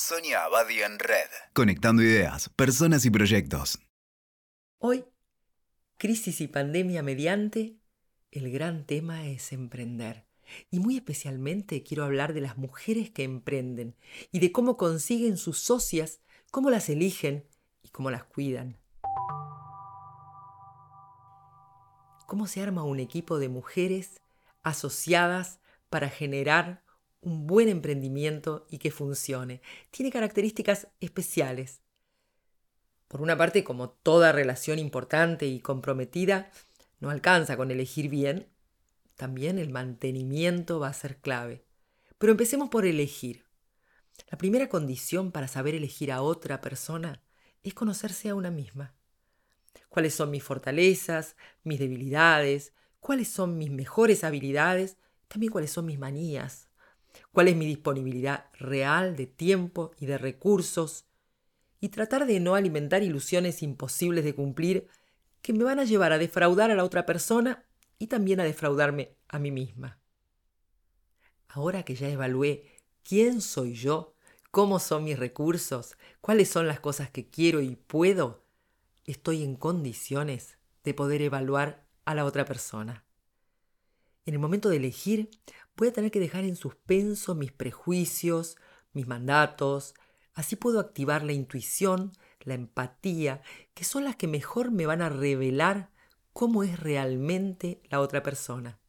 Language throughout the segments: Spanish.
Sonia Abadi en Red. Conectando ideas, personas y proyectos. Hoy, crisis y pandemia mediante, el gran tema es emprender. Y muy especialmente quiero hablar de las mujeres que emprenden y de cómo consiguen sus socias, cómo las eligen y cómo las cuidan. Cómo se arma un equipo de mujeres asociadas para generar un buen emprendimiento y que funcione. Tiene características especiales. Por una parte, como toda relación importante y comprometida, no alcanza con elegir bien, también el mantenimiento va a ser clave. Pero empecemos por elegir. La primera condición para saber elegir a otra persona es conocerse a una misma. ¿Cuáles son mis fortalezas, mis debilidades? ¿Cuáles son mis mejores habilidades? También cuáles son mis manías, cuál es mi disponibilidad real de tiempo y de recursos, y tratar de no alimentar ilusiones imposibles de cumplir que me van a llevar a defraudar a la otra persona y también a defraudarme a mí misma. Ahora que ya evalué quién soy yo, cómo son mis recursos, cuáles son las cosas que quiero y puedo, estoy en condiciones de poder evaluar a la otra persona. En el momento de elegir, voy a tener que dejar en suspenso mis prejuicios, mis mandatos, así puedo activar la intuición, la empatía, que son las que mejor me van a revelar cómo es realmente la otra persona.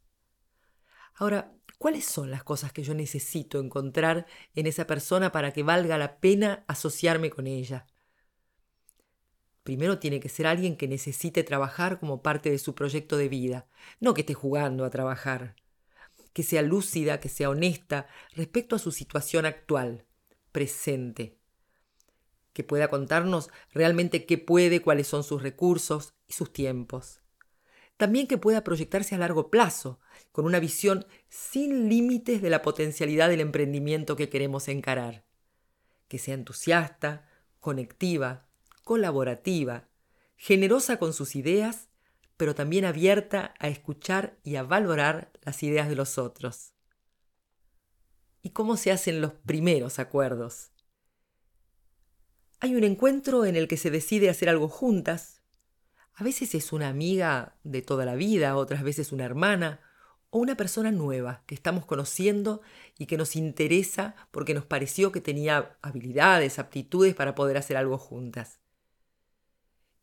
Ahora, ¿cuáles son las cosas que yo necesito encontrar en esa persona para que valga la pena asociarme con ella? Primero tiene que ser alguien que necesite trabajar como parte de su proyecto de vida, no que esté jugando a trabajar que sea lúcida, que sea honesta respecto a su situación actual, presente, que pueda contarnos realmente qué puede, cuáles son sus recursos y sus tiempos. También que pueda proyectarse a largo plazo, con una visión sin límites de la potencialidad del emprendimiento que queremos encarar. Que sea entusiasta, conectiva, colaborativa, generosa con sus ideas pero también abierta a escuchar y a valorar las ideas de los otros. ¿Y cómo se hacen los primeros acuerdos? Hay un encuentro en el que se decide hacer algo juntas. A veces es una amiga de toda la vida, otras veces una hermana o una persona nueva que estamos conociendo y que nos interesa porque nos pareció que tenía habilidades, aptitudes para poder hacer algo juntas.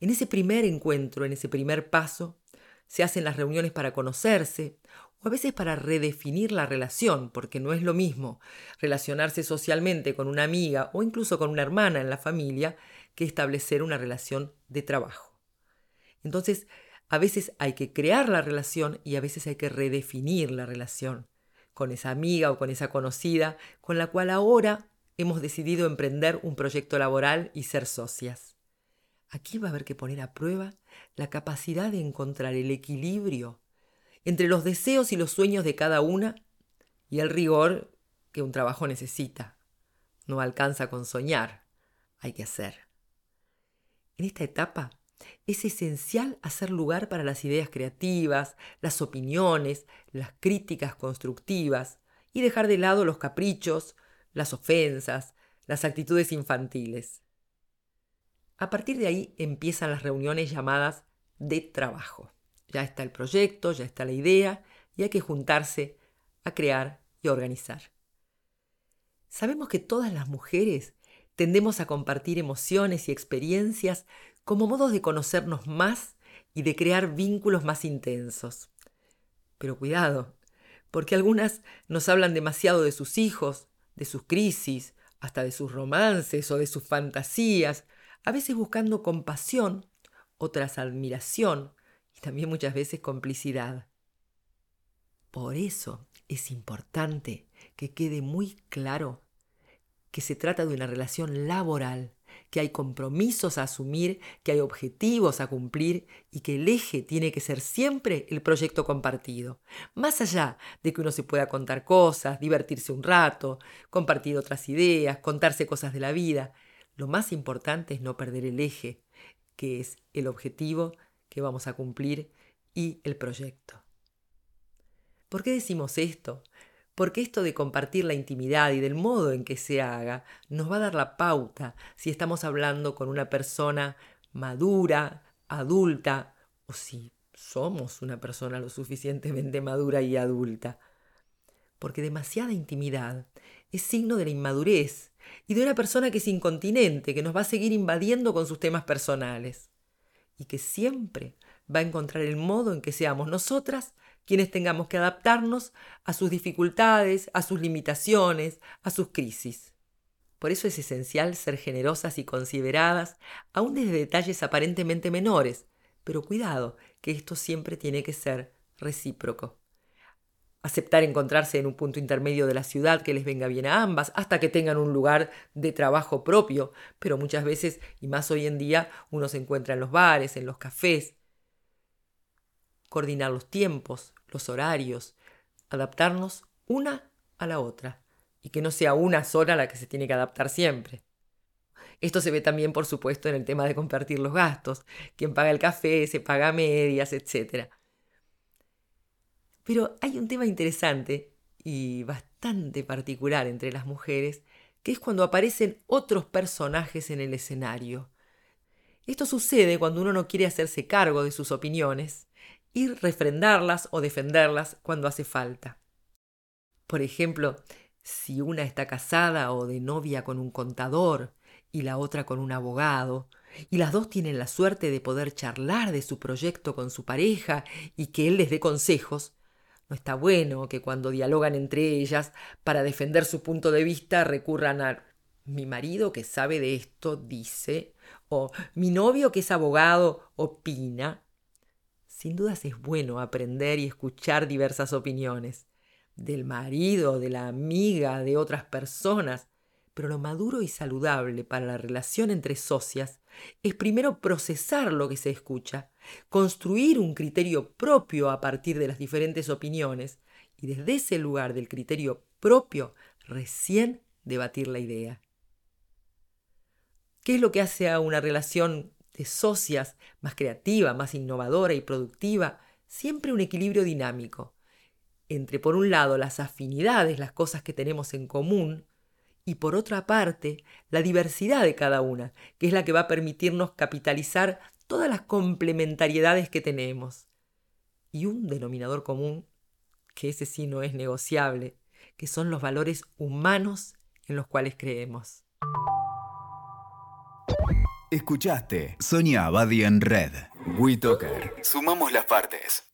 En ese primer encuentro, en ese primer paso, se hacen las reuniones para conocerse o a veces para redefinir la relación, porque no es lo mismo relacionarse socialmente con una amiga o incluso con una hermana en la familia que establecer una relación de trabajo. Entonces, a veces hay que crear la relación y a veces hay que redefinir la relación con esa amiga o con esa conocida con la cual ahora hemos decidido emprender un proyecto laboral y ser socias. Aquí va a haber que poner a prueba la capacidad de encontrar el equilibrio entre los deseos y los sueños de cada una y el rigor que un trabajo necesita. No alcanza con soñar, hay que hacer. En esta etapa es esencial hacer lugar para las ideas creativas, las opiniones, las críticas constructivas y dejar de lado los caprichos, las ofensas, las actitudes infantiles. A partir de ahí empiezan las reuniones llamadas de trabajo. Ya está el proyecto, ya está la idea y hay que juntarse a crear y organizar. Sabemos que todas las mujeres tendemos a compartir emociones y experiencias como modos de conocernos más y de crear vínculos más intensos. Pero cuidado, porque algunas nos hablan demasiado de sus hijos, de sus crisis, hasta de sus romances o de sus fantasías, a veces buscando compasión, otras admiración y también muchas veces complicidad. Por eso es importante que quede muy claro que se trata de una relación laboral, que hay compromisos a asumir, que hay objetivos a cumplir y que el eje tiene que ser siempre el proyecto compartido. Más allá de que uno se pueda contar cosas, divertirse un rato, compartir otras ideas, contarse cosas de la vida, lo más importante es no perder el eje, que es el objetivo que vamos a cumplir y el proyecto. ¿Por qué decimos esto? porque esto de compartir la intimidad y del modo en que se haga nos va a dar la pauta si estamos hablando con una persona madura, adulta, o si somos una persona lo suficientemente madura y adulta. Porque demasiada intimidad es signo de la inmadurez y de una persona que es incontinente, que nos va a seguir invadiendo con sus temas personales y que siempre va a encontrar el modo en que seamos nosotras quienes tengamos que adaptarnos a sus dificultades, a sus limitaciones, a sus crisis. Por eso es esencial ser generosas y consideradas, aun desde detalles aparentemente menores, pero cuidado, que esto siempre tiene que ser recíproco. Aceptar encontrarse en un punto intermedio de la ciudad que les venga bien a ambas, hasta que tengan un lugar de trabajo propio, pero muchas veces, y más hoy en día, uno se encuentra en los bares, en los cafés. Coordinar los tiempos, los horarios, adaptarnos una a la otra, y que no sea una sola la que se tiene que adaptar siempre. Esto se ve también, por supuesto, en el tema de compartir los gastos. Quien paga el café, se paga medias, etc. Pero hay un tema interesante y bastante particular entre las mujeres, que es cuando aparecen otros personajes en el escenario. Esto sucede cuando uno no quiere hacerse cargo de sus opiniones y refrendarlas o defenderlas cuando hace falta. Por ejemplo, si una está casada o de novia con un contador y la otra con un abogado, y las dos tienen la suerte de poder charlar de su proyecto con su pareja y que él les dé consejos, no está bueno que cuando dialogan entre ellas para defender su punto de vista recurran a mi marido que sabe de esto dice, o mi novio que es abogado opina. Sin dudas es bueno aprender y escuchar diversas opiniones, del marido, de la amiga, de otras personas, pero lo maduro y saludable para la relación entre socias es primero procesar lo que se escucha, construir un criterio propio a partir de las diferentes opiniones y desde ese lugar del criterio propio recién debatir la idea. ¿Qué es lo que hace a una relación de socias más creativa, más innovadora y productiva? Siempre un equilibrio dinámico entre, por un lado, las afinidades, las cosas que tenemos en común, y por otra parte la diversidad de cada una, que es la que va a permitirnos capitalizar todas las complementariedades que tenemos. Y un denominador común, que ese sí no es negociable, que son los valores humanos en los cuales creemos. Escuchaste Sonia Abadi en Red. WeToker. Sumamos las partes.